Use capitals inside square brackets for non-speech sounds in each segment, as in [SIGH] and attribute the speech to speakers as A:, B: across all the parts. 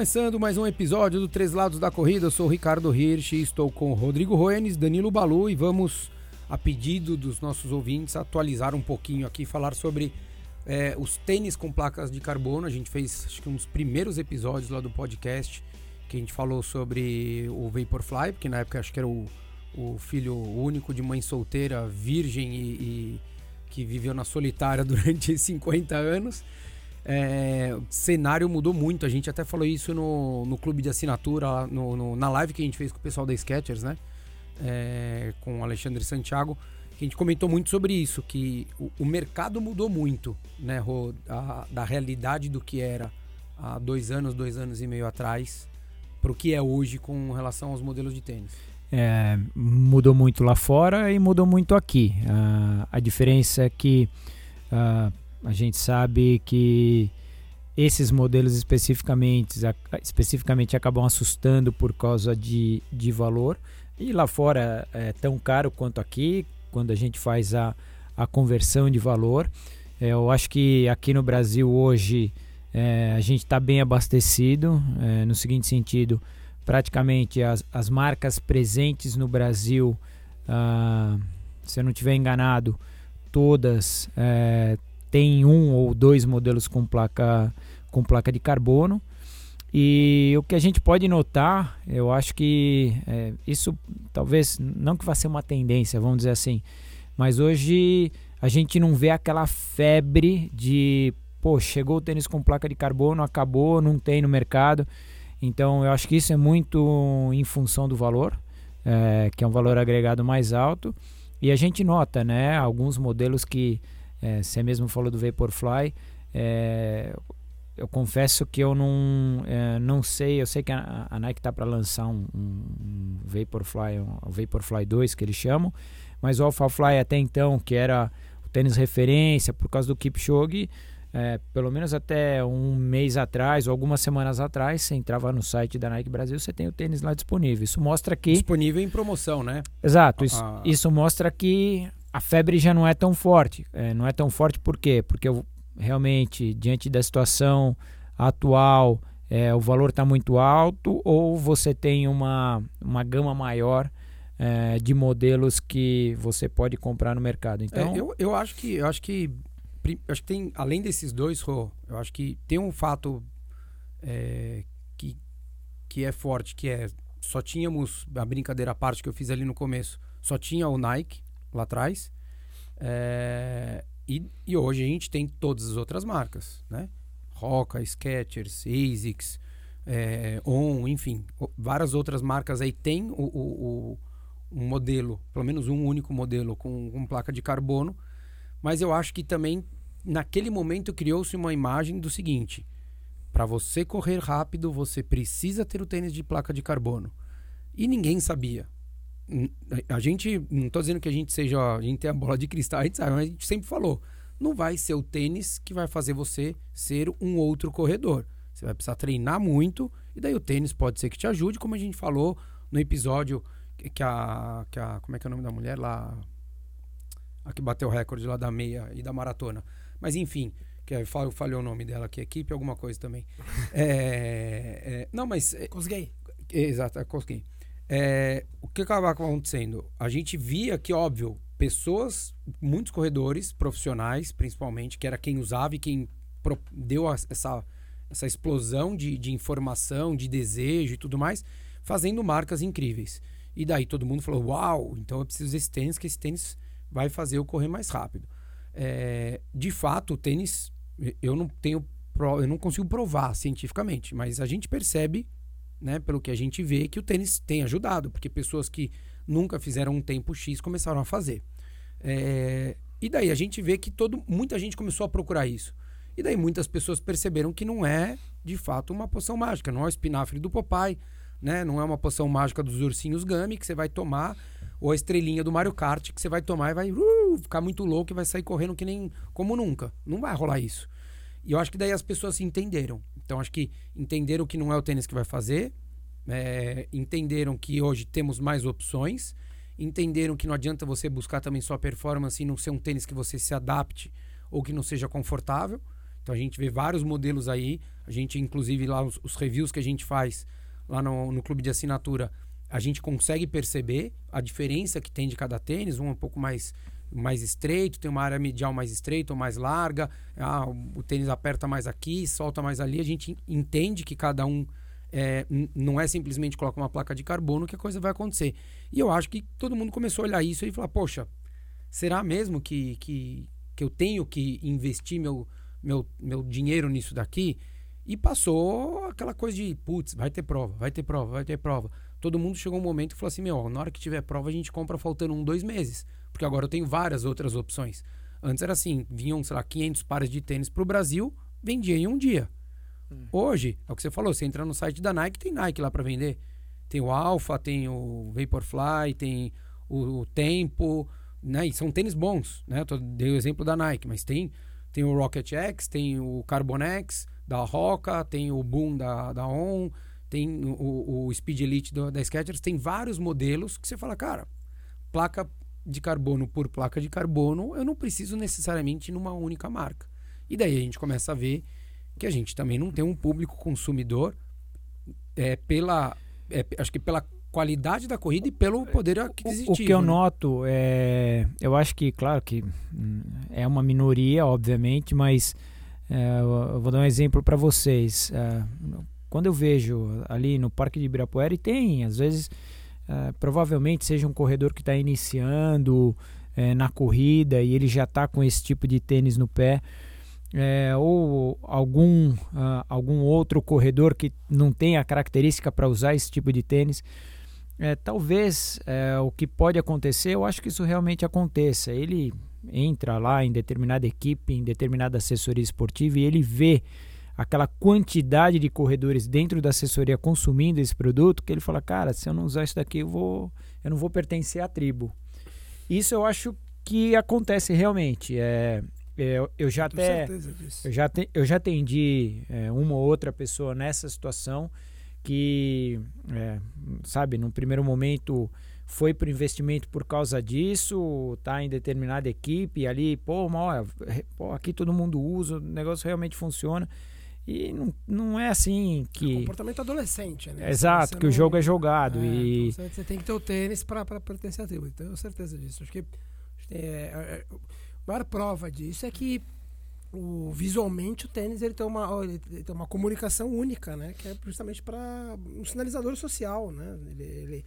A: Começando mais um episódio do Três Lados da Corrida, eu sou o Ricardo Hirsch, estou com Rodrigo Roenes, Danilo Balu e vamos, a pedido dos nossos ouvintes, atualizar um pouquinho aqui, falar sobre é, os tênis com placas de carbono. A gente fez acho que um dos primeiros episódios lá do podcast que a gente falou sobre o Vaporfly, porque na época acho que era o, o filho único de mãe solteira, virgem e, e que viveu na solitária [LAUGHS] durante 50 anos. É, o cenário mudou muito. A gente até falou isso no, no clube de assinatura, no, no, na live que a gente fez com o pessoal da Skechers, né? É, com o Alexandre Santiago. Que a gente comentou muito sobre isso, que o, o mercado mudou muito, né, a, da realidade do que era há dois anos, dois anos e meio atrás, para o que é hoje com relação aos modelos de tênis.
B: É, mudou muito lá fora e mudou muito aqui. Uh, a diferença é que uh, a gente sabe que esses modelos especificamente, especificamente acabam assustando por causa de, de valor. E lá fora é tão caro quanto aqui, quando a gente faz a, a conversão de valor. É, eu acho que aqui no Brasil hoje é, a gente está bem abastecido, é, no seguinte sentido, praticamente as, as marcas presentes no Brasil, ah, se eu não estiver enganado, todas é, tem um ou dois modelos com placa, com placa de carbono. E o que a gente pode notar, eu acho que é, isso talvez não que vá ser uma tendência, vamos dizer assim, mas hoje a gente não vê aquela febre de, pô, chegou o tênis com placa de carbono, acabou, não tem no mercado. Então eu acho que isso é muito em função do valor, é, que é um valor agregado mais alto. E a gente nota, né, alguns modelos que é, você mesmo falou do Vaporfly. É, eu confesso que eu não, é, não sei. Eu sei que a, a Nike está para lançar um, um, Vaporfly, um, Vaporfly 2 que eles chamam, mas o AlphaFly até então, que era o tênis referência por causa do Kipchoge, é, pelo menos até um mês atrás ou algumas semanas atrás, você entrava no site da Nike Brasil, você tem o tênis lá disponível. Isso mostra que.
A: Disponível em promoção, né?
B: Exato. Isso, ah. isso mostra que a febre já não é tão forte. É, não é tão forte por quê? Porque eu, realmente, diante da situação atual, é, o valor está muito alto ou você tem uma, uma gama maior é, de modelos que você pode comprar no mercado. Então,
A: é, eu, eu acho que eu acho que acho que tem além desses dois, Rô, eu acho que tem um fato é, que que é forte, que é só tínhamos a brincadeira à parte que eu fiz ali no começo, só tinha o Nike lá atrás. É, e, e, hoje a gente tem todas as outras marcas, né? Roca, Skechers, ASICS, é, On, enfim, várias outras marcas aí tem o, o, o, um modelo, pelo menos um único modelo com, com placa de carbono, mas eu acho que também naquele momento criou-se uma imagem do seguinte: para você correr rápido, você precisa ter o tênis de placa de carbono. E ninguém sabia a gente, não estou dizendo que a gente seja, a gente tem a bola de cristal, a gente sabe, mas a gente sempre falou, não vai ser o tênis que vai fazer você ser um outro corredor. Você vai precisar treinar muito e daí o tênis pode ser que te ajude, como a gente falou no episódio que a, que a como é que é o nome da mulher lá, a que bateu o recorde lá da meia e da maratona. Mas enfim, que é, falhou, falhou o nome dela aqui, equipe alguma coisa também. [LAUGHS] é, é, não, mas
C: é, consegui.
A: Exato, consegui. É, o que acaba acontecendo? A gente via que, óbvio, pessoas, muitos corredores profissionais, principalmente, que era quem usava e quem deu essa, essa explosão de, de informação, de desejo e tudo mais, fazendo marcas incríveis. E daí todo mundo falou: Uau, então eu preciso desse tênis, que esse tênis vai fazer eu correr mais rápido. É, de fato, o tênis, eu não tenho, eu não consigo provar cientificamente, mas a gente percebe né, pelo que a gente vê, que o tênis tem ajudado, porque pessoas que nunca fizeram um tempo X começaram a fazer. É, e daí a gente vê que todo, muita gente começou a procurar isso. E daí muitas pessoas perceberam que não é, de fato, uma poção mágica, não é o espinafre do Popeye, né? Não é uma poção mágica dos ursinhos Gummy que você vai tomar, ou a estrelinha do Mario Kart que você vai tomar e vai uh, ficar muito louco e vai sair correndo que nem como nunca. Não vai rolar isso. E eu acho que daí as pessoas se entenderam. Então acho que entenderam que não é o tênis que vai fazer, é, entenderam que hoje temos mais opções, entenderam que não adianta você buscar também sua performance e não ser um tênis que você se adapte ou que não seja confortável. Então a gente vê vários modelos aí, a gente inclusive lá os, os reviews que a gente faz lá no, no clube de assinatura, a gente consegue perceber a diferença que tem de cada tênis, um é um pouco mais mais estreito, tem uma área medial mais estreita ou mais larga, ah, o tênis aperta mais aqui, solta mais ali, a gente entende que cada um é, não é simplesmente colocar uma placa de carbono que a coisa vai acontecer. E eu acho que todo mundo começou a olhar isso e falar, poxa, será mesmo que, que, que eu tenho que investir meu, meu, meu dinheiro nisso daqui? E passou aquela coisa de, putz, vai ter prova, vai ter prova, vai ter prova. Todo mundo chegou um momento e falou assim, meu, na hora que tiver prova a gente compra faltando um, dois meses. Porque agora eu tenho várias outras opções. Antes era assim, vinham, sei lá, 500 pares de tênis para o Brasil, vendia em um dia. Hum. Hoje, é o que você falou, você entra no site da Nike, tem Nike lá para vender. Tem o Alpha, tem o Vaporfly, tem o, o Tempo, né? E são tênis bons, né? Eu dei o exemplo da Nike, mas tem, tem o Rocket X, tem o Carbon X da Roca, tem o Boom da, da On, tem o, o Speed Elite do, da Skechers, tem vários modelos que você fala, cara, placa de carbono por placa de carbono, eu não preciso necessariamente numa única marca. E daí a gente começa a ver que a gente também não tem um público consumidor é, pela. É, acho que pela qualidade da corrida e pelo poder aquisitivo.
B: O, que eu
A: né?
B: noto é. Eu acho que, claro, que hum, é uma minoria, obviamente, mas é, eu vou dar um exemplo para vocês. É, quando eu vejo ali no Parque de Ibirapuera, e tem, às vezes, é, provavelmente seja um corredor que está iniciando é, na corrida e ele já está com esse tipo de tênis no pé é, ou algum, uh, algum outro corredor que não tem a característica para usar esse tipo de tênis. É, talvez é, o que pode acontecer, eu acho que isso realmente aconteça. Ele entra lá em determinada equipe, em determinada assessoria esportiva e ele vê aquela quantidade de corredores dentro da assessoria consumindo esse produto que ele fala, cara, se eu não usar isso daqui, eu, vou, eu não vou pertencer à tribo. Isso eu acho que acontece realmente. É, eu, eu já até eu já, te, eu já atendi é, uma ou outra pessoa nessa situação que é, sabe no primeiro momento foi para o investimento por causa disso tá em determinada equipe ali pô, ó, pô aqui todo mundo usa o negócio realmente funciona e não, não é assim que.
C: É um comportamento adolescente, né?
B: Exato, que não... o jogo é jogado. É, e...
C: Então você tem que ter o tênis para pertencer à tribo. Então, eu tenho certeza disso. Acho que é, é, maior prova disso é que o, visualmente o tênis ele tem, uma, ele tem uma comunicação única, né? Que é justamente para um sinalizador social, né? Ele, ele,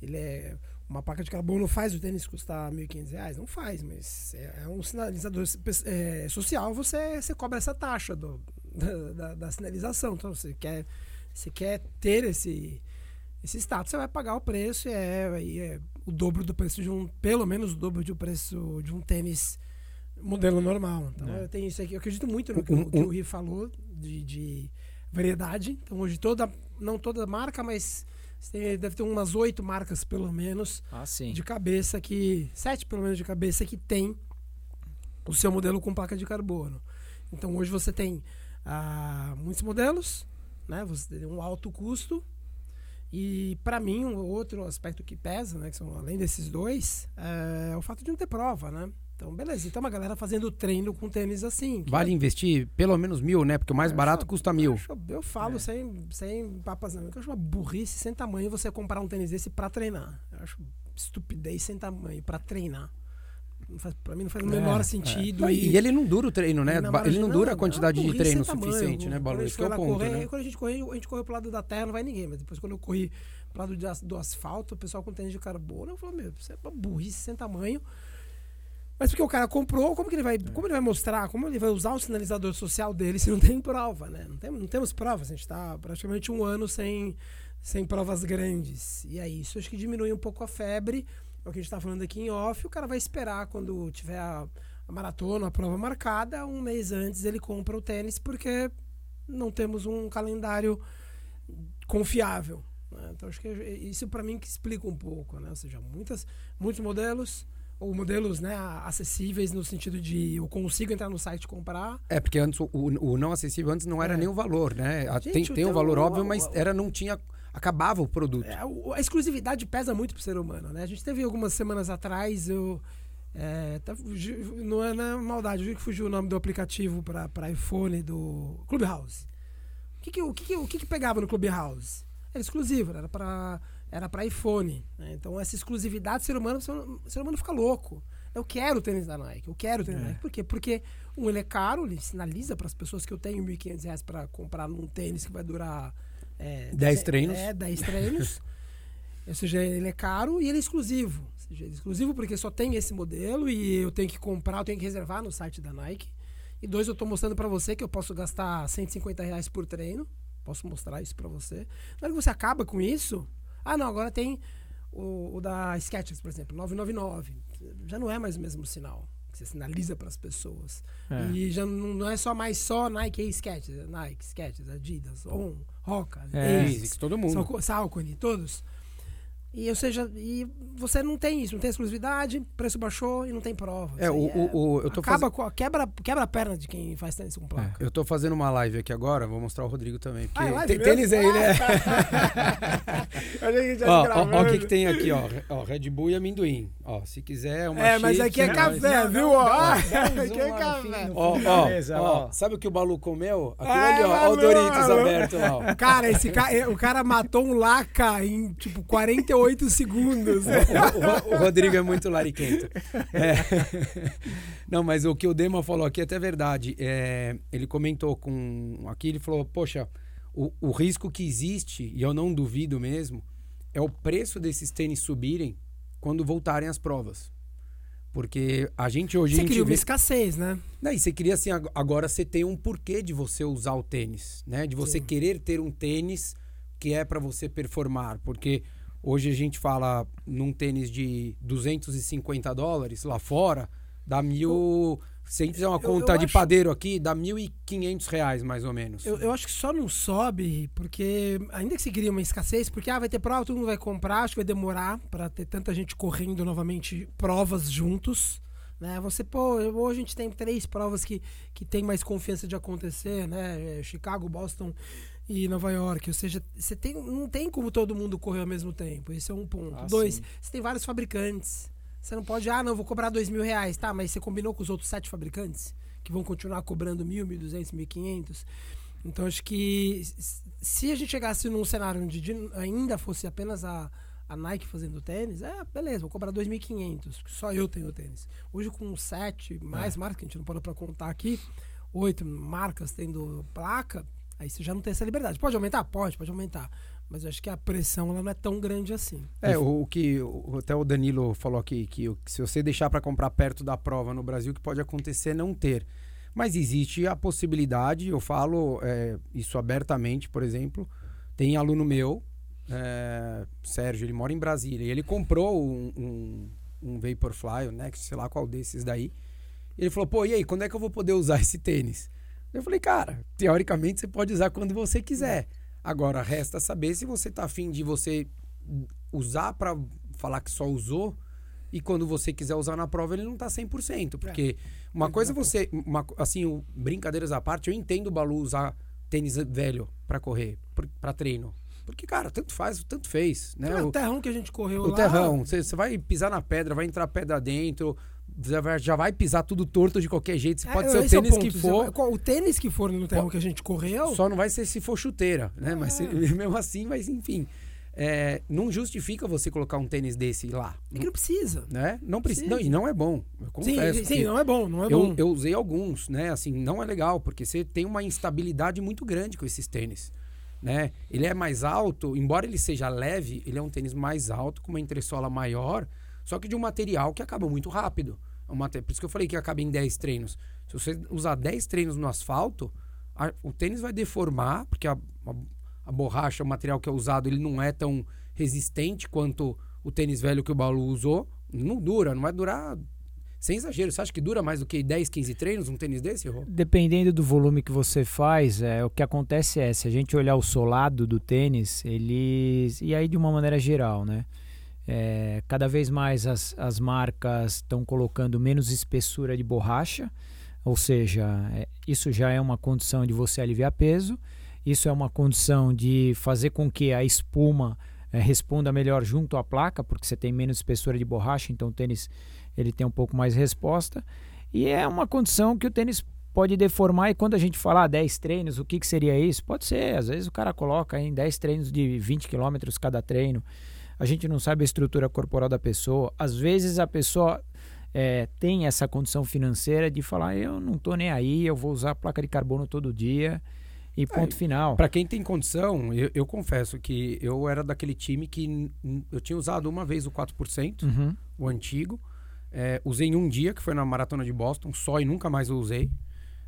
C: ele é uma placa de carbono faz o tênis custar R$ 1.500? Não faz, mas é, é um sinalizador é, social, você, você cobra essa taxa do, da, da, da, sinalização. Então, você quer, você quer ter esse, esse status, você vai pagar o preço e é, é o dobro do preço de um, pelo menos o dobro do preço de um tênis modelo normal. Então é. eu tenho isso aqui. Eu acredito muito no que, um, que o Ri falou de, de, variedade. Então hoje toda, não toda marca, mas tem, deve ter umas oito marcas pelo menos
B: ah,
C: de cabeça que sete pelo menos de cabeça que tem o seu modelo com placa de carbono. Então hoje você tem ah, muitos modelos, né? Você tem um alto custo e para mim um outro aspecto que pesa, né? Que são além desses dois, é o fato de não ter prova, né? Então, beleza. Então, uma galera fazendo treino com tênis assim.
A: Vale é... investir pelo menos mil, né? Porque o mais eu barato acho, custa mil. Eu,
C: acho, eu falo é. sem, sem papas, não. Eu acho uma burrice sem tamanho você comprar um tênis desse pra treinar. Eu acho estupidez sem tamanho pra treinar. Faz, pra mim não faz o menor é, sentido.
A: É. E, e, ele não dura o treino, né? Ele não dura a quantidade de treino suficiente, tamanho. né, Balu? Isso que é o ponto,
C: correr,
A: né?
C: Quando a gente correu, a gente correu pro lado da terra, não vai ninguém. Mas depois quando eu corri pro lado do asfalto, o pessoal com tênis de carbono, eu falei, meu, isso é uma burrice sem tamanho. Mas porque o cara comprou, como que ele vai, como ele vai mostrar, como ele vai usar o sinalizador social dele se não tem prova, né? Não, tem, não temos provas, a gente está praticamente um ano sem, sem provas grandes. E aí isso acho que diminui um pouco a febre. É o que a gente está falando aqui em off, o cara vai esperar quando tiver a, a maratona, a prova marcada, um mês antes ele compra o tênis, porque não temos um calendário confiável. Né? Então acho que isso para mim que explica um pouco, né? Ou seja, muitas, muitos modelos ou modelos né, acessíveis no sentido de eu consigo entrar no site e comprar.
A: É, porque antes o, o não acessível antes não era é. nem o valor, né? Gente, tem tem um valor óbvio, mas era não tinha acabava o produto.
C: É, a exclusividade pesa muito pro ser humano, né? A gente teve algumas semanas atrás, eu. É, tá, não é na maldade, eu que fugiu o nome do aplicativo para iPhone do Clubhouse. O que que, o que, que, o que, que pegava no Clubhouse? Era exclusivo, era para era para iPhone. Né? Então, essa exclusividade, ser humano, o ser humano fica louco. Eu quero o tênis da Nike, eu quero o tênis é. da Nike. Por quê? Porque, um, ele é caro, ele sinaliza para as pessoas que eu tenho R$ 1.500 para comprar um tênis que vai durar...
A: É, 10 treinos.
C: É, 10 treinos. [LAUGHS] Ou seja, ele é caro e ele é exclusivo. Ou seja, ele é exclusivo porque só tem esse modelo e eu tenho que comprar, eu tenho que reservar no site da Nike. E dois, eu estou mostrando para você que eu posso gastar 150 reais por treino. Posso mostrar isso para você. Na hora que você acaba com isso, ah, não, agora tem o, o da Skechers, por exemplo, 999. Já não é mais o mesmo sinal que você sinaliza para as pessoas. É. E já não, não, é só mais só Nike e Skechers, é Nike, Skechers, Adidas, On, Roca,
A: é, Asics, todo mundo.
C: Salcone, todos. E, ou seja, e você não tem isso, não tem exclusividade, preço baixou e não tem prova.
A: É, o, é, o, o, eu tô
C: acaba faz... quebra, quebra a perna de quem faz tênis com placa.
A: É, eu tô fazendo uma live aqui agora, vou mostrar o Rodrigo também.
C: Porque ah,
A: tem tênis aí, né? [LAUGHS] ó, ó, ó, o que, que tem aqui, ó. ó. Red Bull e amendoim. Ó, se quiser uma
C: É, mas aqui é café, viu? Ó, [LAUGHS] aqui é café.
A: Ó, ó, ó, sabe o que o Balu comeu? Aquilo ali, ó, ó o Doritos aberto. Ó.
C: Cara, esse cara, o cara matou um laca em, tipo, 48 segundos segundos.
A: O, o, o, Rodrigo é muito lariquento. É. Não, mas o que o Dema falou aqui é até verdade. É, ele comentou com. Aqui ele falou: Poxa, o, o risco que existe, e eu não duvido mesmo, é o preço desses tênis subirem quando voltarem as provas. Porque a gente hoje.
C: Você
A: cria
C: uma escassez, né?
A: Não, e você queria assim, agora você tem um porquê de você usar o tênis, né? De você Sim. querer ter um tênis que é para você performar. Porque Hoje a gente fala num tênis de 250 dólares lá fora, dá mil. Se a gente fizer uma conta eu, eu de acho... padeiro aqui, dá 1.500 reais mais ou menos.
C: Eu, eu, acho que só não sobe, porque ainda que se cria uma escassez, porque ah, vai ter prova, todo mundo vai comprar, acho que vai demorar para ter tanta gente correndo novamente provas juntos. Né? Você, pô, hoje a gente tem três provas que, que tem mais confiança de acontecer, né? Chicago, Boston e Nova York. Ou seja, você tem, não tem como todo mundo correr ao mesmo tempo. Esse é um ponto. Ah, Dois, sim. você tem vários fabricantes. Você não pode, ah, não, vou cobrar dois mil reais. Tá, mas você combinou com os outros sete fabricantes que vão continuar cobrando mil, mil duzentos, mil quinhentos. Então acho que se a gente chegasse num cenário onde ainda fosse apenas a, a Nike fazendo tênis, é, beleza, vou cobrar 2.500, só eu tenho tênis. Hoje com sete mais é. marcas, que a gente não pode para contar aqui, oito marcas tendo placa, Aí você já não tem essa liberdade. Pode aumentar? Pode, pode aumentar. Mas acho que a pressão ela não é tão grande assim.
A: É, o, o que o, até o Danilo falou aqui, que, que se você deixar para comprar perto da prova no Brasil, que pode acontecer é não ter. Mas existe a possibilidade, eu falo é, isso abertamente, por exemplo, tem aluno meu, é, Sérgio, ele mora em Brasília, e ele comprou um, um, um Vaporfly, o Next, sei lá qual desses daí. Ele falou, pô, e aí, quando é que eu vou poder usar esse tênis? Eu falei, cara, teoricamente você pode usar quando você quiser. Agora, resta saber se você tá afim de você usar para falar que só usou e quando você quiser usar na prova ele não tá 100%. Porque é. uma é coisa você, uma, assim, brincadeiras à parte, eu entendo o Balu usar tênis velho para correr, para treino. Porque, cara, tanto faz, tanto fez. Né?
C: É o terrão que a gente correu o lá.
A: O terrão. Você vai pisar na pedra, vai entrar pedra dentro, já vai pisar tudo torto de qualquer jeito. É, pode ser o tênis é o que for.
C: O tênis que for no terreno que a gente correu.
A: Só não vai ser se for chuteira, né? É. Mas [LAUGHS] se, mesmo assim, mas enfim. É, não justifica você colocar um tênis desse lá.
C: É que não precisa.
A: Né? Não precisa. Não, e não é bom. Eu confesso.
C: Sim, sim não é bom, não é
A: eu,
C: bom.
A: Eu usei alguns, né? Assim, não é legal, porque você tem uma instabilidade muito grande com esses tênis. Né? Ele é mais alto, embora ele seja leve, ele é um tênis mais alto, com uma entressola maior, só que de um material que acaba muito rápido. Uma, por isso que eu falei que acaba em 10 treinos. Se você usar 10 treinos no asfalto, a, o tênis vai deformar, porque a, a, a, borracha, o material que é usado, ele não é tão resistente quanto o tênis velho que o Balu usou. Não dura, não vai durar. Sem exagero, você acha que dura mais do que 10, 15 treinos um tênis desse, Rô?
B: Dependendo do volume que você faz, é, o que acontece é, se a gente olhar o solado do tênis, eles. E aí de uma maneira geral, né? É, cada vez mais as, as marcas estão colocando menos espessura de borracha, ou seja, é, isso já é uma condição de você aliviar peso. Isso é uma condição de fazer com que a espuma é, responda melhor junto à placa, porque você tem menos espessura de borracha, então o tênis ele tem um pouco mais resposta. E é uma condição que o tênis pode deformar. E quando a gente falar 10 treinos, o que, que seria isso? Pode ser, às vezes o cara coloca em 10 treinos de 20 km cada treino. A gente não sabe a estrutura corporal da pessoa. Às vezes a pessoa é, tem essa condição financeira de falar: eu não estou nem aí, eu vou usar placa de carbono todo dia e ponto é, final.
A: Para quem tem condição, eu, eu, confesso que eu era daquele time que eu tinha usado uma vez o 4%, uhum. o antigo. É, usei em um dia, que foi na maratona de Boston, só e nunca mais eu usei.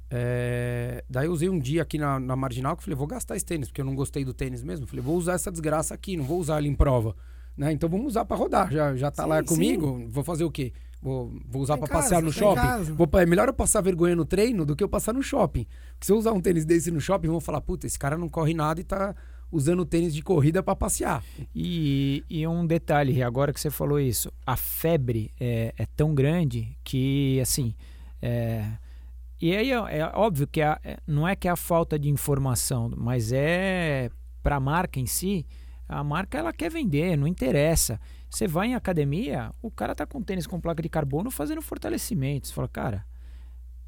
A: É, daí eu usei um dia aqui na, na marginal que falei, vou gastar esse tênis, porque eu não gostei do tênis mesmo. Falei, vou usar essa desgraça aqui, não vou usar ele em prova. Né? Então vamos usar para rodar. Já, já tá sim, lá comigo, sim. vou fazer o quê? Vou, vou usar para passear no shopping. Vou, é melhor eu passar vergonha no treino do que eu passar no shopping. Porque se eu usar um tênis desse no shopping, vão falar, puta, esse cara não corre nada e tá usando tênis de corrida para passear.
B: E, e, um detalhe, agora que você falou isso, a febre é, é tão grande que, assim, é, e aí é, é óbvio que a, é, não é que é a falta de informação, mas é para a marca em si, a marca ela quer vender, não interessa. Você vai em academia, o cara tá com tênis com placa de carbono fazendo fortalecimento. Você fala, cara,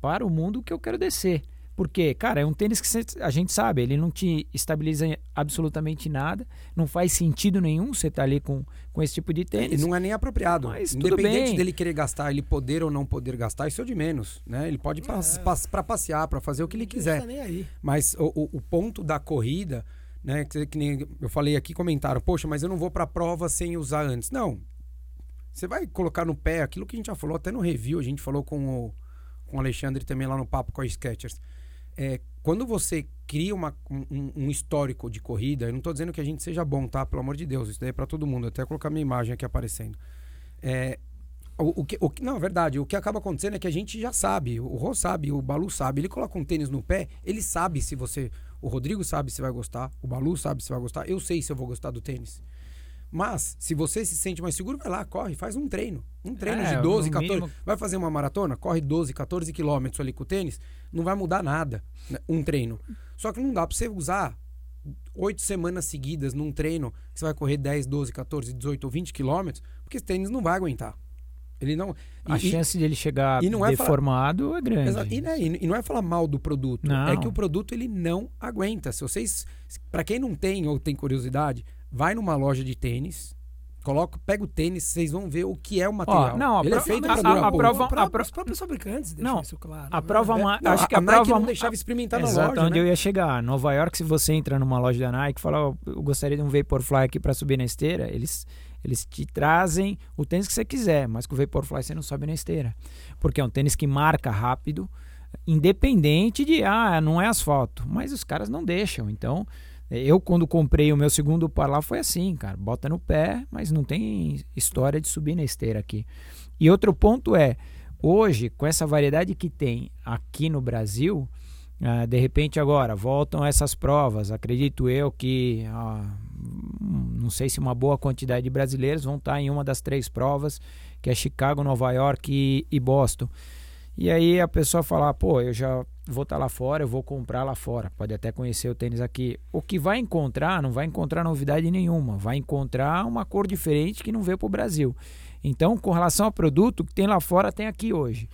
B: para o mundo que eu quero descer. Porque, cara, é um tênis que a gente sabe, ele não te estabiliza absolutamente nada, não faz sentido nenhum você estar tá ali com, com esse tipo de tênis.
A: E não é nem apropriado. Mas Independente bem. dele querer gastar, ele poder ou não poder gastar, isso é de menos, né? Ele pode é. para passear, para fazer o que ele quiser. Tá nem aí. Mas o, o, o ponto da corrida, né, que, que nem eu falei aqui, comentaram, poxa, mas eu não vou para a prova sem usar antes. Não. Você vai colocar no pé aquilo que a gente já falou até no review, a gente falou com o, com o Alexandre também lá no papo com a Sketchers é, quando você cria uma, um, um, histórico de corrida, eu não estou dizendo que a gente seja bom, tá? Pelo amor de Deus, isso daí é para todo mundo. Até colocar minha imagem aqui aparecendo. É, o, o, que, o, não, é verdade. O que acaba acontecendo é que a gente já sabe. O Rô sabe, o Balu sabe. Ele coloca um tênis no pé, ele sabe se você. O Rodrigo sabe se vai gostar. O Balu sabe se vai gostar. Eu sei se eu vou gostar do tênis. Mas, se você se sente mais seguro, vai lá, corre, faz um treino. Um treino é, de 12, 14. Mínimo... Vai fazer uma maratona? Corre 12, 14 quilômetros ali com o tênis. Não vai mudar nada. Né? Um treino. Só que não dá pra você usar oito semanas seguidas num treino que você vai correr 10, 12, 14, 18 ou 20 quilômetros, porque esse tênis não vai aguentar. Ele não.
B: A e, chance dele chegar é deformado falar, é grande.
A: Exato, e, né, e, não é falar mal do produto. Não. É que o produto ele não aguenta. Se vocês. para quem não tem ou tem curiosidade, vai numa loja de tênis, coloca, pega o tênis, vocês vão ver o que é o material.
B: Ó, não,
A: a
B: Ele é feito a, a, a prova, a
C: pro... Os próprios fabricantes deixam
B: não,
C: isso claro.
B: A né? prova,
C: é,
B: não, acho que a, a
A: Nike
B: prova
A: não deixava experimentar
B: na
A: loja,
B: onde
A: né?
B: eu ia chegar. Nova York, se você entra numa loja da Nike e fala, oh, eu gostaria de um Vaporfly aqui para subir na esteira, eles eles te trazem o tênis que você quiser, mas com o Vaporfly você não sobe na esteira. Porque é um tênis que marca rápido, independente de, ah, não é asfalto. Mas os caras não deixam. Então, eu, quando comprei o meu segundo par lá, foi assim, cara. Bota no pé, mas não tem história de subir na esteira aqui. E outro ponto é, hoje, com essa variedade que tem aqui no Brasil, uh, de repente agora voltam essas provas. Acredito eu que, uh, não sei se uma boa quantidade de brasileiros vão estar em uma das três provas, que é Chicago, Nova York e, e Boston. E aí a pessoa fala, pô, eu já vou estar tá lá fora, eu vou comprar lá fora. Pode até conhecer o tênis aqui. O que vai encontrar, não vai encontrar novidade nenhuma. Vai encontrar uma cor diferente que não veio para o Brasil. Então, com relação ao produto, que tem lá fora, tem aqui hoje.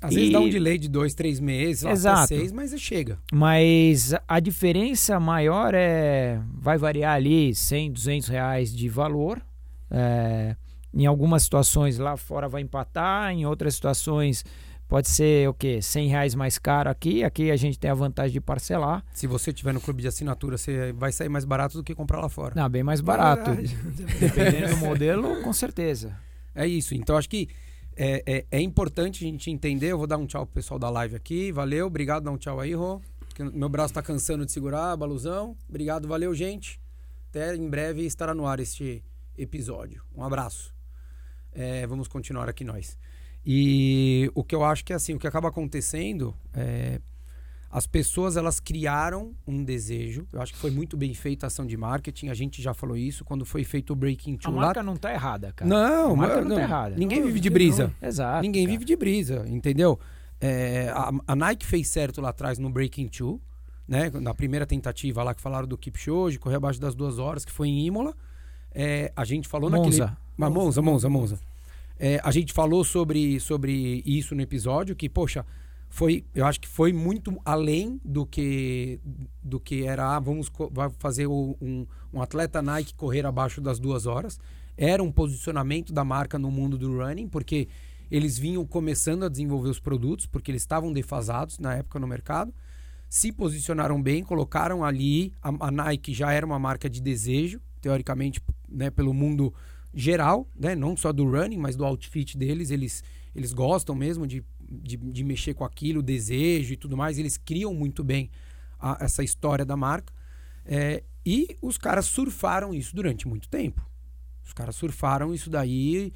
A: Às e... vezes dá um delay de dois, três meses, Exato. até seis, mas chega.
B: Mas a diferença maior é... Vai variar ali 100, 200 reais de valor. É... Em algumas situações lá fora vai empatar, em outras situações Pode ser o quê? 100 reais mais caro aqui. Aqui a gente tem a vantagem de parcelar.
A: Se você tiver no clube de assinatura, você vai sair mais barato do que comprar lá fora.
B: Não, bem mais barato. [LAUGHS] Dependendo do modelo, com certeza.
A: É isso. Então acho que é, é, é, importante a gente entender. Eu vou dar um tchau pro pessoal da live aqui. Valeu, obrigado. Dá um tchau aí, Rô. Meu braço tá cansando de segurar, baluzão. Obrigado, valeu, gente. Até em breve estará no ar este episódio. Um abraço. É, vamos continuar aqui nós. E o que eu acho que é assim, o que acaba acontecendo é as pessoas elas criaram um desejo. Eu acho que foi muito bem feita a ação de marketing. A gente já falou isso quando foi feito o Breaking Two.
B: A marca lá... não tá errada, cara.
A: Não,
B: a
A: marca não, não tá errada. Ninguém vive de brisa.
B: Exato.
A: Ninguém cara. vive de brisa, entendeu? É, a, a, Nike fez certo lá atrás no Breaking Two. né? Na primeira tentativa lá que falaram do Kipchoge, correr abaixo das duas horas, que foi em Imola. É, a gente falou
B: Monza.
A: naquele. Ah, Monza, Monza, Monza. É, a gente falou sobre, sobre isso no episódio, que, poxa, foi, eu acho que foi muito além do que do que era, ah, vamos fazer um, um atleta Nike correr abaixo das duas horas. Era um posicionamento da marca no mundo do running, porque eles vinham começando a desenvolver os produtos, porque eles estavam defasados na época no mercado. Se posicionaram bem, colocaram ali. A, a Nike já era uma marca de desejo, teoricamente, né, pelo mundo geral, né, não só do running, mas do outfit deles. Eles, eles gostam mesmo de, de, de mexer com aquilo, desejo e tudo mais. Eles criam muito bem a- essa história da marca. É, e os caras surfaram isso durante muito tempo. Os caras surfaram isso daí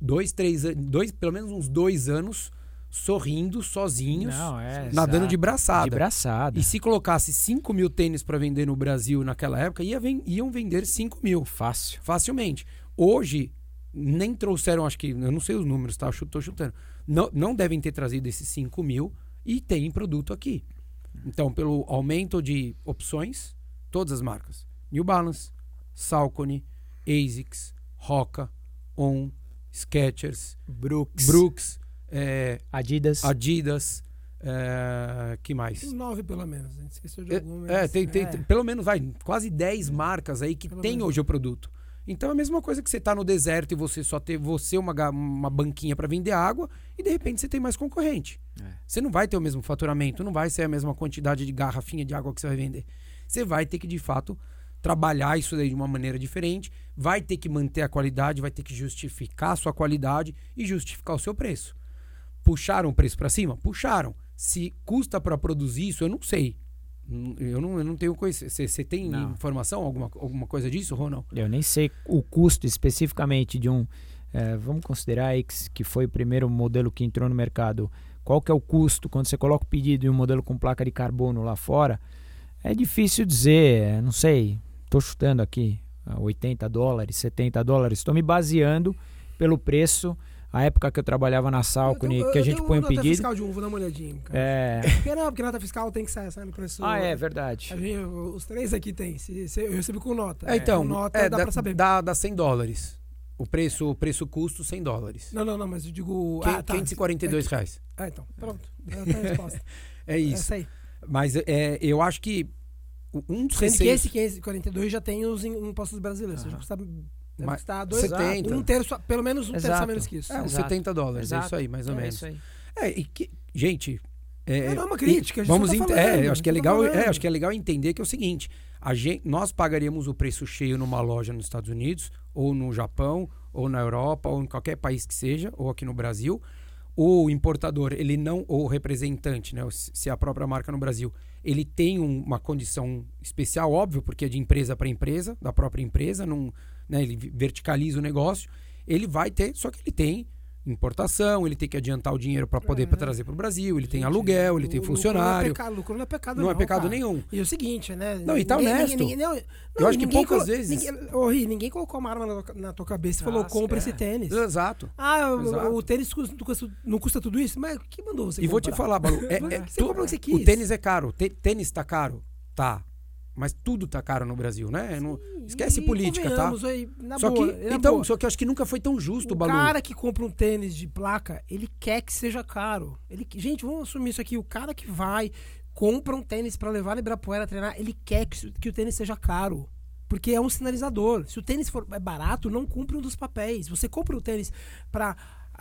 A: dois, três anos, dois, pelo menos uns dois anos sorrindo sozinhos,
B: Não, é.
A: nadando de braçada.
B: De braçada.
A: E se colocasse 5 mil tênis para vender no Brasil naquela época, ia ven- iam vender 5 mil
B: Fácil.
A: facilmente. Hoje, nem trouxeram, acho que, eu não sei os números, tá? Eu tô chutando. Não, não devem ter trazido esses 5 mil e tem produto aqui. Então, pelo aumento de opções, todas as marcas. New Balance, Saucony, ASICS, Roca, On, Skechers,
B: Brooks.
A: Brooks, é,
B: Adidas.
A: Adidas, é, que mais?
C: Tem nove, pelo menos. A gente esqueceu de alguma.
A: É,
C: mas-
A: tem, tem,
C: é.
A: tem pelo menos vai, quase 10 marcas aí que
C: Pelo
A: tem
C: menos.
A: hoje o produto. Então é a mesma coisa que você tá no deserto e você só ter você uma, uma banquinha para vender água e de repente você tem mais concorrente.
B: É.
A: Você não vai ter o mesmo faturamento, não vai ser a mesma quantidade de garrafinha de água que você vai vender. Você vai ter que de fato trabalhar isso daí de uma maneira diferente, vai ter que manter a qualidade, vai ter que justificar a sua qualidade e justificar o seu preço. Puxaram o preço para cima? Puxaram. Se custa para produzir isso, eu não sei. Eu não, eu não tenho coisa. Você tem
B: Não.
A: informação, alguma, alguma coisa disso, Ronald?
B: Eu nem sei o custo especificamente de um. eh, vamos considerar aí que, que foi o primeiro modelo que entrou no mercado. Qual que é o custo quando você coloca o pedido de um modelo com placa de carbono lá fora? É difícil dizer, eh, não sei. Estou chutando aqui, ah, 80 dólares, 70 dólares. Estou me baseando pelo preço. A época que eu trabalhava na Salcone,
C: Eu
B: que a gente põe
C: nota
B: pedido.
C: fiscal de um, vou dar uma olhadinha. Cara.
B: É...
C: Porque não, porque nota fiscal tem que sair, sabe? Preço.
B: Ah, é verdade.
C: A gente- os três aqui tem. Se, se- eu recebi com nota.
A: É, então,
C: Com nota
A: é,
C: dá,
A: dá,
C: pra saber.
A: Dá, dá 100 dólares. O preço, o preço custo 100 dólares.
C: Não, não, não, mas eu digo.
A: Quen-
C: ah, tá.
A: 542 reais.
C: Ah, então. Pronto. Já a resposta. [LAUGHS]
A: É isso.
C: Essa aí.
A: Mas é, eu acho que um dos
C: Sendo que
A: receios-
C: esse 542 já tem os im- impostos brasileiros. Ou seja,
B: Aham.
C: custa, deve
A: Mas
C: custar dois,
A: 70.
C: um terço, pelo menos um terço a
B: Exato.
C: menos que isso.
A: É, uns
B: Exato.
A: 70 dólares, é
B: Exato.
A: isso aí, mais ou
B: É
A: menos.
B: isso aí.
A: É, e que, gente. É,
C: Não, não é uma
A: e-
C: crítica, gente
A: vamos
C: tá falando,
A: é,
C: gente
A: acho que é
C: tá
A: legal, é, acho que é legal entender que é o seguinte: a gente, nós pagaríamos o preço cheio numa loja nos Estados Unidos, ou no Japão, ou na Europa, ou em qualquer país que seja, ou aqui no Brasil. O importador, ele não, ou o representante, né, se se é a própria marca no Brasil, ele tem um- uma condição especial, óbvio, porque é de empresa para empresa, da própria empresa, não, né, ele verticaliza o negócio. Ele vai ter, só que ele tem importação, ele tem que adiantar o dinheiro para poder
C: É.
A: pra trazer para o Brasil, ele tem
C: Gente,
A: aluguel, ele tem
C: lucro
A: funcionário.
C: Não é pecado, lucro não é pecado,
A: Não é pecado
C: cara.
A: nenhum.
C: E é o seguinte, né?
A: Não, e tá
C: ninguém-
A: honesto.
C: ninguém- não,
A: Eu
C: não,
A: acho que poucas vezes-
C: Ninguém, Ô, Ri, ninguém colocou uma arma na, tua- na tua cabeça e falou,
B: Nossa,
C: compra
B: é.
C: esse tênis.
A: Exato.
C: Ah, o-
A: Exato.
C: o, tênis custa- não custa, não tudo isso? Mas quem mandou você
A: E vou te
C: comprar?
A: falar, Balu, é, [LAUGHS] é,
C: o que
A: tênis é caro. Tê- tênis tá caro? Tá. Mas tudo tá caro no Brasil, né? Não- esquece
C: E
A: política, tá?
C: Aí,
A: Só
C: boa,
A: que, então,
C: boa.
A: só que eu acho que nunca foi tão justo,
C: o
A: Balu.
C: cara que compra um tênis de placa, ele quer que seja caro. Ele, gente, vamos assumir isso aqui. O cara que vai, compra um tênis pra levar no Ibirapuera treinar, ele quer que, que o tênis seja caro. Porque é um sinalizador. Se o tênis for é barato, não cumpre um dos papéis. Você compra o tênis pra,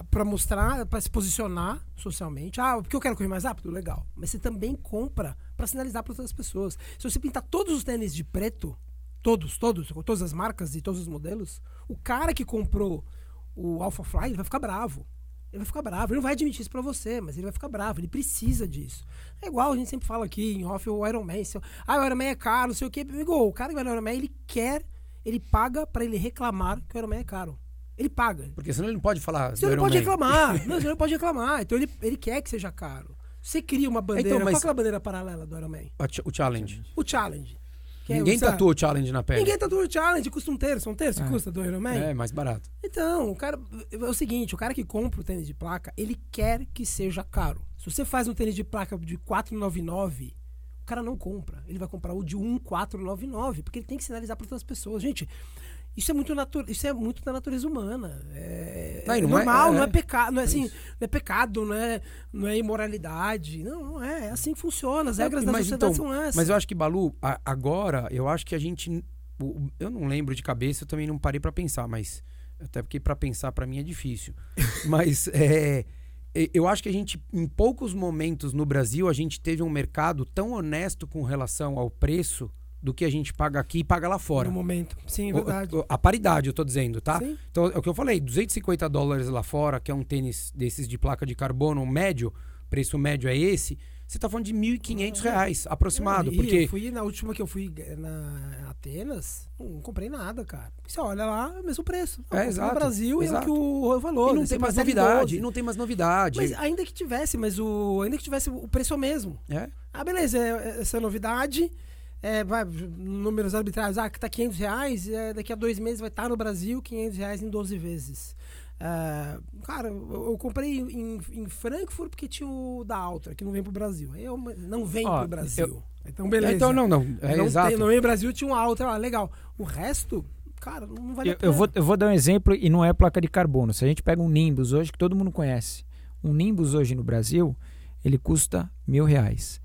C: pra mostrar, pra se posicionar socialmente. Ah, porque eu quero correr mais rápido? Legal. Mas você também compra pra sinalizar para outras pessoas. Se você pintar todos os tênis de preto, todos, todos, com todas as marcas e todos os modelos, o cara que comprou o Alpha Fly vai ficar bravo. Ele vai ficar bravo. Ele não vai admitir isso pra você, mas ele vai ficar bravo. Ele precisa disso. É igual a gente sempre fala aqui em off o Iron Man. Se eu- ah, o Iron Man é caro, não sei o quê. Amigo, o cara que vai no Iron Man, ele quer, ele paga pra ele reclamar que o Iron Man é caro. Ele paga.
A: Porque senão ele não pode falar
C: Você
A: do [LAUGHS]
C: não pode
A: Man.
C: reclamar. Não, você não pode reclamar. Então ele, ele quer que seja caro. Você cria uma bandeira.
A: Então, mas-
C: Qual é a bandeira paralela do Iron Man?
A: O challenge.
C: O Challenge. Que é
A: Ninguém
C: sabe?
A: tatua o challenge na pele.
C: Ninguém tatua o Challenge. Custa um terço. Um terço
A: É.
C: custa do Iron Man.
A: É, mais barato.
C: Então, o cara. É o seguinte: o cara que compra o tênis de placa, ele quer que seja caro. Se você faz um tênis de placa de 499, o cara não compra. Ele vai comprar o de 1499, porque ele tem que sinalizar para outras pessoas. Gente, isso é muito natu isso é muito da natureza humana. É,
A: Não, e
C: é
A: não é-
C: normal,
A: é-
C: não é pecado, não é assim, não é pecado, não é, não é imoralidade. Não, não é, é assim que funciona. As regras da sociedade
A: então,
C: são essas.
A: Mas eu acho que, Balu, a- agora, eu acho que a gente. Eu não lembro de cabeça, eu também não parei pra pensar, mas. Até porque pra pensar pra mim é difícil. [LAUGHS] mas é, eu acho que a gente, em poucos momentos no Brasil, a gente teve um mercado tão honesto com relação ao preço do que a gente paga aqui e paga lá fora.
C: No momento. Sim, é verdade.
A: o- a paridade, eu tô dizendo, tá?
C: Sim.
A: Então, é o que eu falei, 250 dólares lá fora, que é um tênis desses de placa de carbono médio, preço médio é esse, você tá falando de 1.500 reais aproximado,
C: E
A: porque...
C: Eu fui, na última que eu fui eh, na Atenas, não comprei nada, cara. Você olha lá, é o mesmo preço. Eu
A: É, exato,
C: No Brasil
A: exato.
C: é o que o, o valor.
A: E não
C: você
A: tem mais novidade,
C: 12.
A: não tem mais novidade.
C: Mas ainda que tivesse, mas o. Ainda que tivesse, o preço é o mesmo.
A: É?
C: Ah, beleza, é- essa é novidade. É, vai, números arbitrários, ah, que tá 500 reais, é, daqui a dois meses vai estar no Brasil 500 reais em 12 vezes. É, cara, eu, eu comprei em, em Frankfurt porque tinha o da Altra, que não vem pro Brasil. Eu, não vem
B: Ó,
C: pro Brasil. Então, beleza.
A: Então, não, não, é
C: não,
A: exato.
C: tem, não vem pro Brasil, tinha um Altra, ah, legal. O resto, cara, não vale
B: Eu,
C: a pena.
B: eu vou, eu vou dar um exemplo e não é placa de carbono. Se a gente pega um Nimbus hoje, que todo mundo conhece. Um Nimbus hoje no Brasil, ele custa mil reais.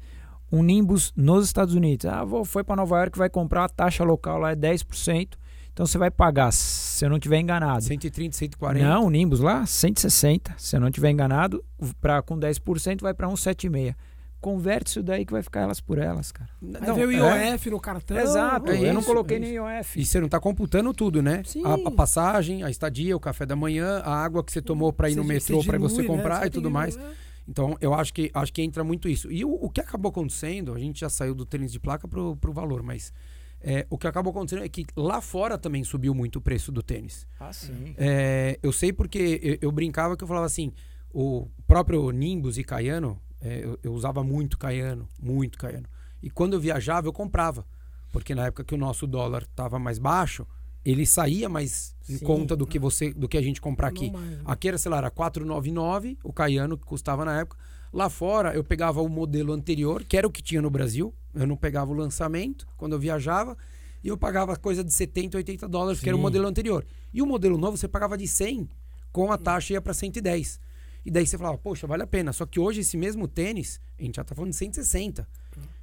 B: Um Nimbus nos Estados Unidos. Ah, vou, foi para Nova York, vai comprar, a taxa local lá é 10%. Então você vai pagar, se eu não estiver enganado.
A: 130, 140.
B: Não, o Nimbus lá, 160. Se eu não estiver enganado, pra, com 10% vai para 1,76. Converte isso daí que vai ficar elas por elas, cara.
C: Aí
A: Não,
C: veio o
A: é.
C: IOF no cartão.
B: Exato,
A: é
B: eu não coloquei
A: é
B: no. IOF.
A: E você não tá computando tudo, né?
C: Sim.
A: A, a passagem, a estadia, o café da manhã, a água que você tomou pra ir no
C: Você-
A: metrô
C: você
A: pra você
C: né?
A: comprar
C: Você
A: e tudo mais.
C: é.
A: Então, eu acho que acho que entra muito isso. E o, o que acabou acontecendo, a gente já saiu do tênis de placa pro, pro valor, mas é, o que acabou acontecendo é que lá fora também subiu muito o preço do tênis.
B: Ah, sim.
A: É, eu sei porque eu, eu brincava que eu falava assim, o próprio Nimbus e Caiano, é, eu, eu usava muito Caiano, muito Caiano. E quando eu viajava, eu comprava. Porque na época que o nosso dólar estava mais baixo, ele saía mais em
B: Sim.
A: conta do que você do que a gente comprar aqui. Aqui era, sei lá, era 499, o Caiano que custava na época. Lá fora, eu pegava o modelo anterior, que era o que tinha no Brasil. Eu não pegava o lançamento quando eu viajava. E eu pagava coisa de 70, 80 dólares, que era o
B: Sim.
A: modelo anterior. E o modelo novo você pagava de 100, com a taxa ia para 110. E daí você falava, poxa, vale a pena. Só que hoje esse mesmo tênis, a gente já tá falando de 160.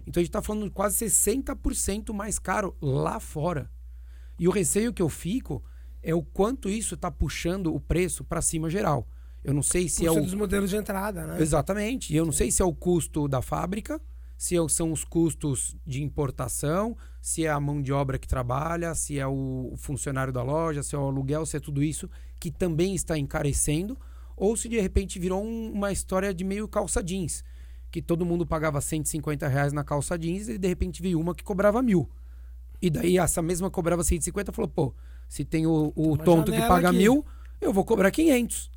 A: Então a gente tá falando de quase 60% mais caro lá fora. E o receio que eu fico é o quanto isso tá puxando o preço para cima geral. Eu não sei se é
C: Custo
A: o
C: dos modelos de entrada, né?
A: Exatamente. E eu não sei se é o custo da fábrica, se é- são os custos de importação, se é a mão de obra que trabalha, se é o funcionário da loja, se é o aluguel, se é tudo isso que também está encarecendo, ou se de repente virou um- uma história de meio calça jeans, que todo mundo pagava 150 reais na calça jeans e de repente veio uma que cobrava mil. E daí essa mesma cobrava 150 falou, pô, se tem o, o
C: uma
A: tonto que paga
C: aqui.
A: mil, eu vou cobrar 500.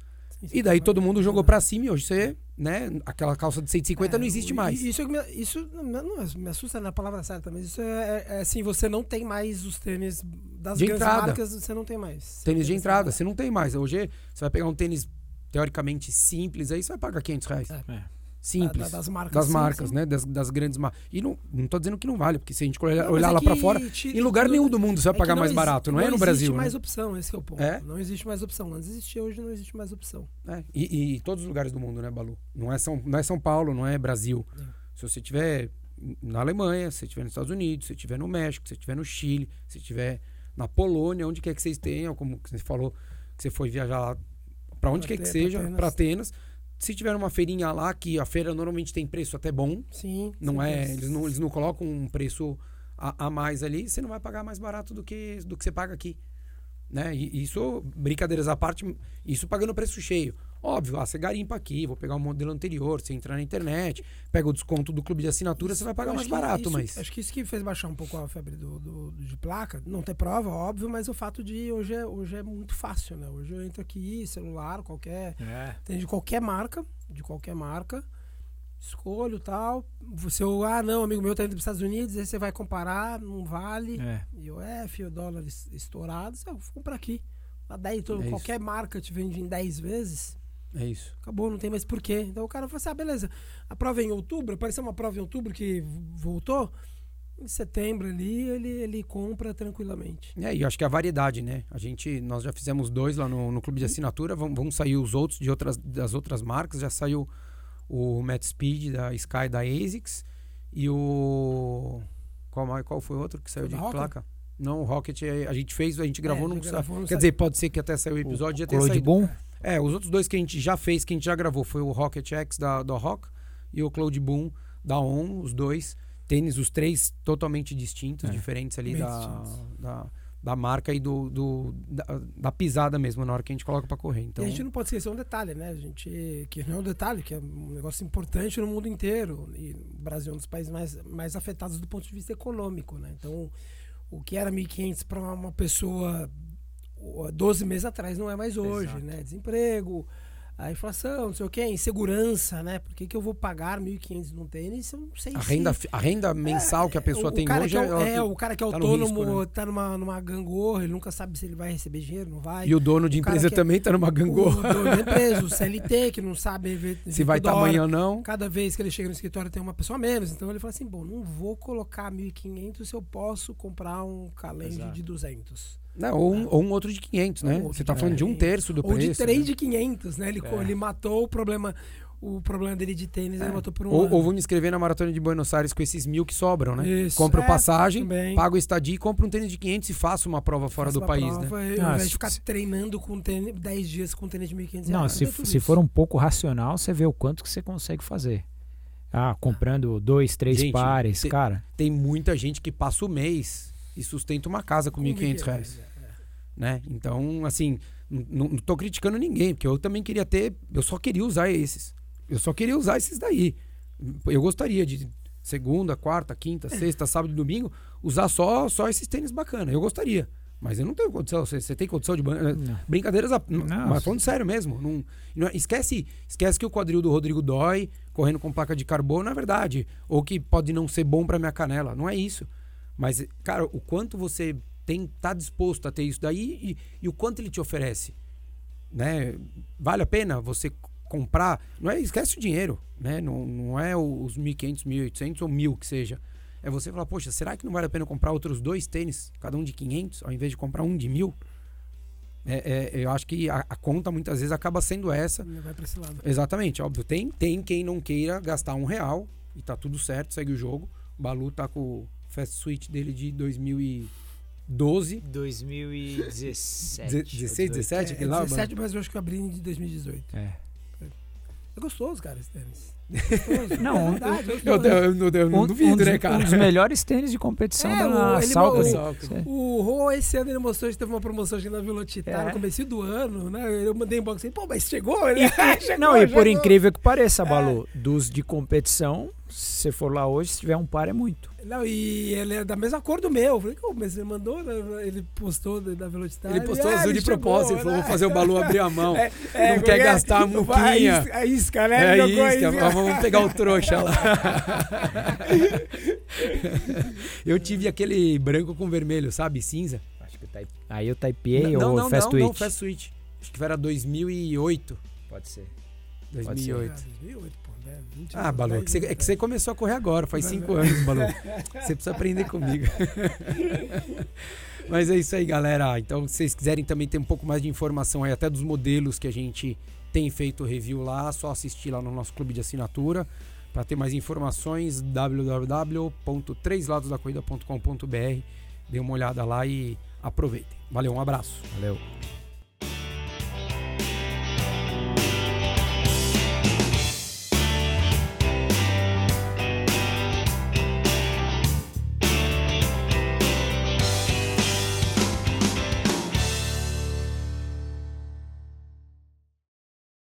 A: E daí todo mundo jogou pra cima e hoje você, né, aquela calça de 150
C: É,
A: não existe mais.
C: Isso, é isso não, me assusta na palavra certa, mas isso é, é, é assim, você não tem mais os tênis das
A: De
C: grandes
A: entrada.
C: marcas, você não tem mais.
A: Tênis de entrada,
C: tem
A: você não tem mais. Hoje você vai pegar um tênis teoricamente simples, aí você vai pagar 500 reais.
C: É.
B: É.
A: Simples.
C: Da- da- das marcas,
A: Das marcas,
C: sim.
A: né? Das, das grandes marcas. E não, não tô dizendo que não vale, porque se a gente olhar,
C: Não,
A: olhar
C: é
A: lá
C: que
A: fora,
C: tira-
A: em lugar
C: não-
A: nenhum do mundo você vai
C: é que
A: pagar mais
C: exi-
A: barato, não, é no
C: existe
A: Brasil.
C: mais
A: né?
C: opção, esse que é o ponto.
A: É?
C: Não existe mais opção. Antes existia, hoje não existe mais opção.
A: É, E, e todos os lugares do mundo, né, Balu? Não é São, não é São Paulo, não é Brasil.
C: É.
A: Se você estiver na Alemanha, se você estiver nos Estados Unidos, se você estiver no México, se você estiver no Chile, se estiver na Polônia, onde quer que vocês tenham, como você falou que você foi viajar lá, para onde
C: Pra
A: quer que
C: Te-
A: seja, para
C: Atenas.
A: Atenas. Se tiver uma feirinha lá, que a feira normalmente tem preço até bom,
C: Sim.
A: não
C: sim,
A: é, eles não, eles não colocam um preço a, a mais ali, você não vai pagar mais barato do que, do que você paga aqui. Né? E isso, brincadeiras à parte, isso pagando preço cheio. Óbvio, ah, você garimpa aqui, vou pegar o modelo anterior, você entrar na internet, pega o desconto do clube de assinatura, você vai pagar mais barato,
C: isso-
A: mas.
C: Acho que isso que fez baixar um pouco a febre do, do- de placa. Não ter prova, óbvio, mas o fato de hoje é, hoje é muito fácil, né? Hoje eu entro aqui, celular, qualquer.
B: É.
C: Tem de qualquer marca, de qualquer marca. Escolho tal. Você, ah, não, amigo meu tá indo para os Estados Unidos, aí você vai comparar, não vale.
B: É.
C: IOF, o dólar es- estourado, você, eu vou comprar aqui. A 10, todo-
A: É isso.
C: qualquer marca te vende em 10 vezes.
A: É isso.
C: Acabou, não tem mais porquê. Então o cara falou assim: ah, beleza. A prova é em outubro, apareceu uma prova em outubro que voltou. Em setembro ali, ele, ele compra tranquilamente.
A: É, e eu acho que a variedade, né? A gente, nós já fizemos dois lá no, no clube de assinatura, vão, vão sair os outros de outras, das outras marcas. Já saiu o Matt Speed da Sky da ASICS e o. Qual, mais- qual foi o outro que saiu
C: O
A: de
C: Rocket?
A: placa? Não, o Rocket é- a gente fez, a gente gravou,
C: É,
A: não
C: gravou, não
A: Quer
C: saiu.
A: dizer, pode ser que até saiu o episódio já tenha saído.
B: Boom?
A: É, os outros dois que a gente já fez, que a gente já gravou, foi o Rocket X da, da Rock e o Cloud Boom da On, os dois. Tênis, os três totalmente distintos,
B: É.
A: diferentes ali da,
C: distintos.
A: da, da marca e do, do- da, da pisada mesmo, na hora que a gente coloca pra correr. Então,
C: E a gente não pode esquecer um detalhe, né? A gente, que não é um detalhe, que é um negócio importante no mundo inteiro. E o Brasil é um dos países mais, mais afetados do ponto de vista econômico, né? Então, o que era 1.500 para uma pessoa 12 meses atrás não é mais hoje,
B: Exato.
C: né? Desemprego, a inflação, não sei o quê, insegurança, né? Por que, que eu vou pagar 1.500 num tênis? Eu não sei
A: a
C: se-
A: renda, a renda mensal que a pessoa
C: o
A: tem hoje
C: que é,
A: ela-
C: é, o cara que é
A: tá no
C: autônomo,
A: risco, né?
C: tá numa, numa gangorra, ele nunca sabe se ele vai receber dinheiro, não vai.
A: E o dono de
C: o
A: empresa
C: que é-
A: também tá numa gangorra.
C: O dono da empresa, o CLT, que não sabe ver, [LAUGHS]
A: Se vai estar
C: hora.
A: amanhã ou não.
C: Cada vez que ele chega no escritório tem uma pessoa a menos. Então ele fala assim: bom, não vou colocar 1.500 se eu posso comprar um calende
B: Exato.
C: de 200.
A: Não, ou, um, ou um outro de 500, né?
C: Ou
A: Você tá
C: de
A: falando de um
C: 500.
A: terço do
C: Ou
A: preço.
C: de 3
A: né?
C: de 500, né? Ele,
B: É.
C: ele matou o problema, o problema dele de tênis, ele
A: É.
C: matou por um
A: Ou, ou vou me inscrever na Maratona de Buenos Aires com esses mil que sobram, né?
C: Isso.
A: Compro
C: É,
A: passagem,
C: também.
A: pago estadia e compro um tênis de 500 e faço uma prova fora
C: Faço
A: do país, né?
C: prova, Ao
B: Ah,
C: invés
B: se-
C: de ficar treinando com tênis, 10 dias com tênis de 1.500
B: Não,
C: reais.
B: se,
C: é
B: se for um pouco racional, você vê o quanto que você consegue fazer. Ah, comprando dois, três
A: Gente,
B: pares,
A: te-
B: cara.
A: Tem muita gente que passa o mês e sustenta uma casa com
C: Com
A: 1.500 reais, né? Então, assim, não não tô criticando ninguém, porque eu também queria ter, eu só queria usar esses. Eu só queria usar esses daí. Eu gostaria de segunda, quarta, quinta, sexta, sábado e domingo usar só só esses tênis bacana. Eu gostaria. Mas eu não tenho condição. Você, você tem condição de. ban-
B: Não.
A: Brincadeiras, a-
B: Não,
A: mas falando sério mesmo. Não, não- esquece, esquece que o quadril do Rodrigo dói, correndo com placa de carbono, é verdade. Ou que pode não ser bom pra minha canela. Não é isso. Mas, cara, o quanto você tem tá disposto a ter isso daí e, e o quanto ele te oferece. Né? Vale a pena você comprar. Não é, esquece o dinheiro, né? Não, não é os 1.500, 1.800 ou 1.000 que seja. É você falar, poxa, será que não vale a pena comprar outros dois tênis, cada um de 500, ao invés de comprar um de 1.000? É, é, eu acho que a, a conta muitas vezes acaba sendo essa.
C: Vai pra esse lado.
A: Exatamente, óbvio. Tem, tem quem não queira gastar um real e tá tudo certo, segue o jogo. O Balu tá com Fast Switch dele de 2012.
B: 2017.
A: 16, 17,
C: É,
A: aquele lá,
C: 17, mas eu acho que eu abri de 2018.
B: É.
C: É gostoso, cara, esse tênis. [LAUGHS] É gostoso.
B: Não,
C: é verdade, é
A: Eu, eu, eu, eu não
B: Um-
A: duvido,
B: um dos,
A: né, cara?
B: Um dos melhores tênis de competição
C: É,
B: da Saucony.
C: O Rô, esse ano, ele mostrou que teve uma promoção aqui na Velocitar
B: É.
C: no começo do ano, né? Eu mandei inbox assim, pô, mas chegou? Ele, [LAUGHS] chegou,
B: Não, e por
C: chegou.
B: incrível que pareça, Balu, dos de competição, se você for lá hoje, se tiver um par é muito.
C: Não, e ele é da mesma cor do meu. Eu falei, "Pô, mas ele mandou, né? ele postou da da Velocitar.
A: Ele postou
C: "Ah,
A: azul
C: ele
A: de propósito, ele falou,
C: né?"
A: vou fazer o Balu abrir a mão. [LAUGHS]
C: É,
A: não
C: como
A: quer
C: é?
A: gastar a [LAUGHS] muquinha.
C: isca, a isca, né?
A: É
C: a
A: isso,
C: isca.
A: vamos pegar o trouxa lá. [LAUGHS] Eu tive aquele branco com vermelho, sabe? Cinza.
B: Acho que type... Aí o Type A
A: não,
B: ou
A: não,
B: Fast
A: não,
B: Twitch?
A: não, Fast Switch. Acho que era 2008.
B: Pode ser.
A: 2008.
C: Ah, 2008, pô, né? 20
A: Ah, Balu, é
C: 10
A: que você, é
C: anos,
A: que você começou a correr agora, faz cinco anos, Balu. [LAUGHS] Você precisa aprender comigo. Mas é isso aí, galera. Então, se vocês quiserem também ter um pouco mais de informação aí, até dos modelos que a gente tem feito review lá, só assistir lá no nosso clube de assinatura. Para ter mais informações, www.trêsladosdacorrida.com.br. Dê uma olhada lá e aproveitem. Valeu, um abraço.
B: Valeu.